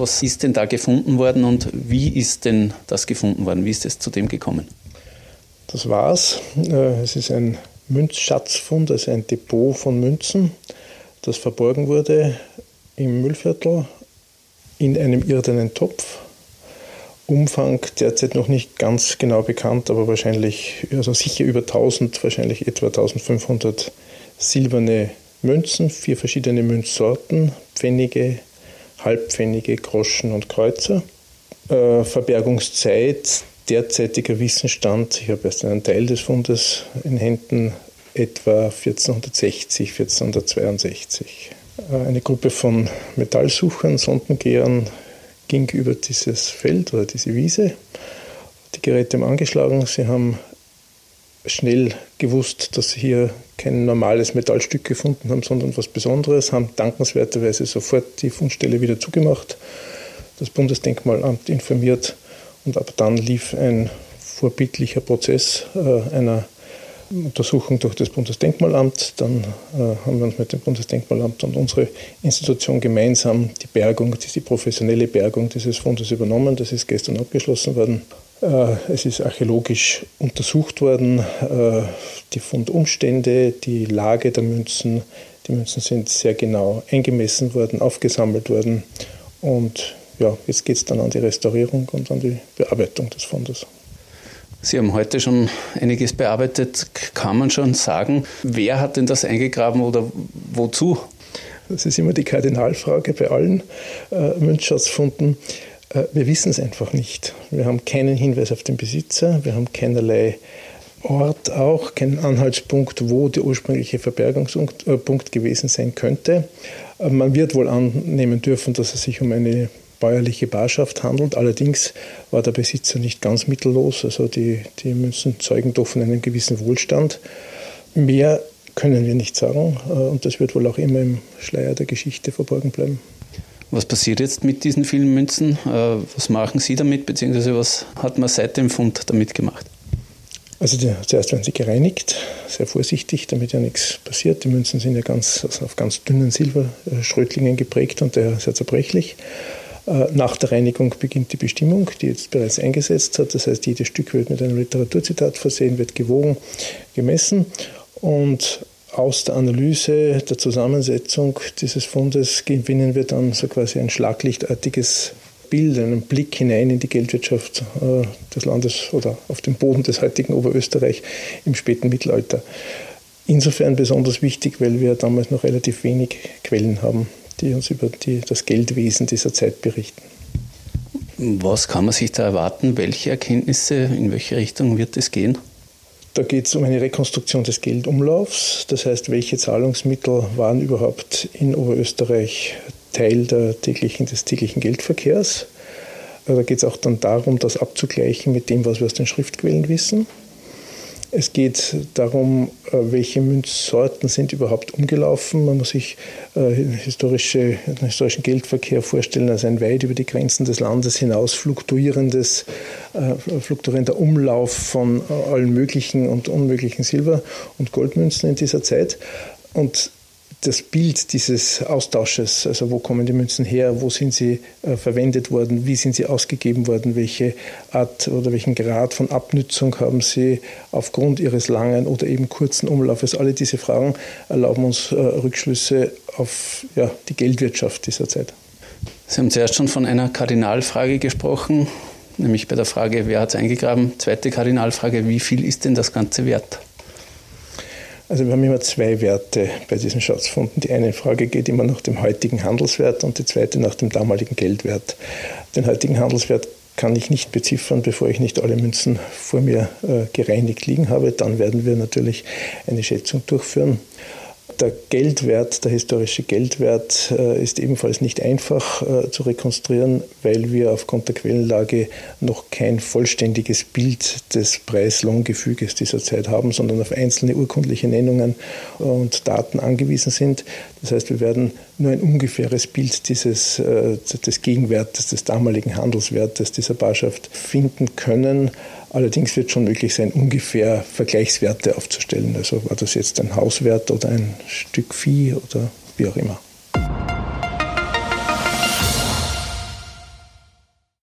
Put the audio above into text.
Was ist denn da gefunden worden und wie ist denn das gefunden worden? Wie ist es zu dem gekommen? Das war's. Äh, es ist ein Münzschatzfund, also ein Depot von Münzen, das verborgen wurde im Müllviertel in einem irdenen Topf. Umfang derzeit noch nicht ganz genau bekannt, aber wahrscheinlich, also sicher über 1000, wahrscheinlich etwa 1500 silberne Münzen, vier verschiedene Münzsorten, Pfennige, Halbpfennige, Groschen und Kreuzer. Äh, Verbergungszeit, derzeitiger Wissensstand, ich habe erst einen Teil des Fundes in Händen, etwa 1460, 1462. Äh, eine Gruppe von Metallsuchern, Sondengehern ging über dieses Feld oder diese Wiese. Die Geräte haben angeschlagen. Sie haben schnell gewusst, dass sie hier kein normales Metallstück gefunden haben, sondern was Besonderes, haben dankenswerterweise sofort die Fundstelle wieder zugemacht, das Bundesdenkmalamt informiert und ab dann lief ein vorbildlicher Prozess äh, einer Untersuchung durch das Bundesdenkmalamt. Dann äh, haben wir uns mit dem Bundesdenkmalamt und unsere Institution gemeinsam die Bergung, die professionelle Bergung dieses Fundes übernommen. Das ist gestern abgeschlossen worden. Äh, es ist archäologisch untersucht worden, äh, die Fundumstände, die Lage der Münzen. Die Münzen sind sehr genau eingemessen worden, aufgesammelt worden. Und ja, jetzt geht es dann an die Restaurierung und an die Bearbeitung des Fundes. Sie haben heute schon einiges bearbeitet. Kann man schon sagen, wer hat denn das eingegraben oder wozu? Das ist immer die Kardinalfrage bei allen äh, Münzschatzfunden. Äh, wir wissen es einfach nicht. Wir haben keinen Hinweis auf den Besitzer, wir haben keinerlei Ort auch, keinen Anhaltspunkt, wo der ursprüngliche Verbergungspunkt äh, gewesen sein könnte. Äh, man wird wohl annehmen dürfen, dass es sich um eine bäuerliche Barschaft handelt. Allerdings war der Besitzer nicht ganz mittellos. Also die, die Münzen zeugen doch von einem gewissen Wohlstand. Mehr können wir nicht sagen und das wird wohl auch immer im Schleier der Geschichte verborgen bleiben. Was passiert jetzt mit diesen vielen Münzen? Äh, was machen Sie damit, beziehungsweise was hat man seit dem Fund damit gemacht? Also die, zuerst werden sie gereinigt, sehr vorsichtig, damit ja nichts passiert. Die Münzen sind ja ganz, also auf ganz dünnen Silberschrötlingen geprägt und daher sehr zerbrechlich. Äh, nach der Reinigung beginnt die Bestimmung, die jetzt bereits eingesetzt hat. Das heißt, jedes Stück wird mit einem Literaturzitat versehen, wird gewogen, gemessen und aus der Analyse der Zusammensetzung dieses Fundes gewinnen wir dann so quasi ein schlaglichtartiges Bild, einen Blick hinein in die Geldwirtschaft äh, des Landes oder auf den Boden des heutigen Oberösterreich im späten Mittelalter. Insofern besonders wichtig, weil wir damals noch relativ wenig Quellen haben die uns über die, das Geldwesen dieser Zeit berichten. Was kann man sich da erwarten? Welche Erkenntnisse, in welche Richtung wird es gehen? Da geht es um eine Rekonstruktion des Geldumlaufs. Das heißt, welche Zahlungsmittel waren überhaupt in Oberösterreich Teil täglichen, des täglichen Geldverkehrs? Da geht es auch dann darum, das abzugleichen mit dem, was wir aus den Schriftquellen wissen. Es geht darum, äh, welche Münzsorten sind überhaupt umgelaufen. Man muss sich äh, den historischen Geldverkehr vorstellen als ein weit über die Grenzen des Landes hinaus fluktuierendes, äh, fluktuierender Umlauf von allen möglichen und unmöglichen Silber- und Goldmünzen in dieser Zeit. Und das Bild dieses Austausches, also wo kommen die Münzen her, wo sind sie äh, verwendet worden, wie sind sie ausgegeben worden, welche Art oder welchen Grad von Abnützung haben sie aufgrund ihres langen oder eben kurzen Umlaufes. Alle diese Fragen erlauben uns äh, Rückschlüsse auf ja, die Geldwirtschaft dieser Zeit. Sie haben zuerst schon von einer Kardinalfrage gesprochen, nämlich bei der Frage, wer hat es eingegraben? Zweite Kardinalfrage, wie viel ist denn das Ganze wert? Also wir haben immer zwei Werte bei diesen Schatzfunden. Die eine Frage geht immer nach dem heutigen Handelswert und die zweite nach dem damaligen Geldwert. Den heutigen Handelswert kann ich nicht beziffern, bevor ich nicht alle Münzen vor mir äh, gereinigt liegen habe. Dann werden wir natürlich eine Schätzung durchführen. Der Geldwert, der historische Geldwert äh, ist ebenfalls nicht einfach äh, zu rekonstruieren, weil wir aufgrund der Quellenlage noch kein vollständiges Bild des Preis-Lohn-Gefüges dieser Zeit haben, sondern auf einzelne urkundliche Nennungen und Daten angewiesen sind. Das heißt, wir werden nur ein ungefähres Bild dieses, äh, des Gegenwertes, des damaligen Handelswertes dieser Barschaft finden können. Allerdings wird schon möglich sein, ungefähr Vergleichswerte aufzustellen. Also war das jetzt ein Hauswert oder ein Stück Vieh oder wie auch immer.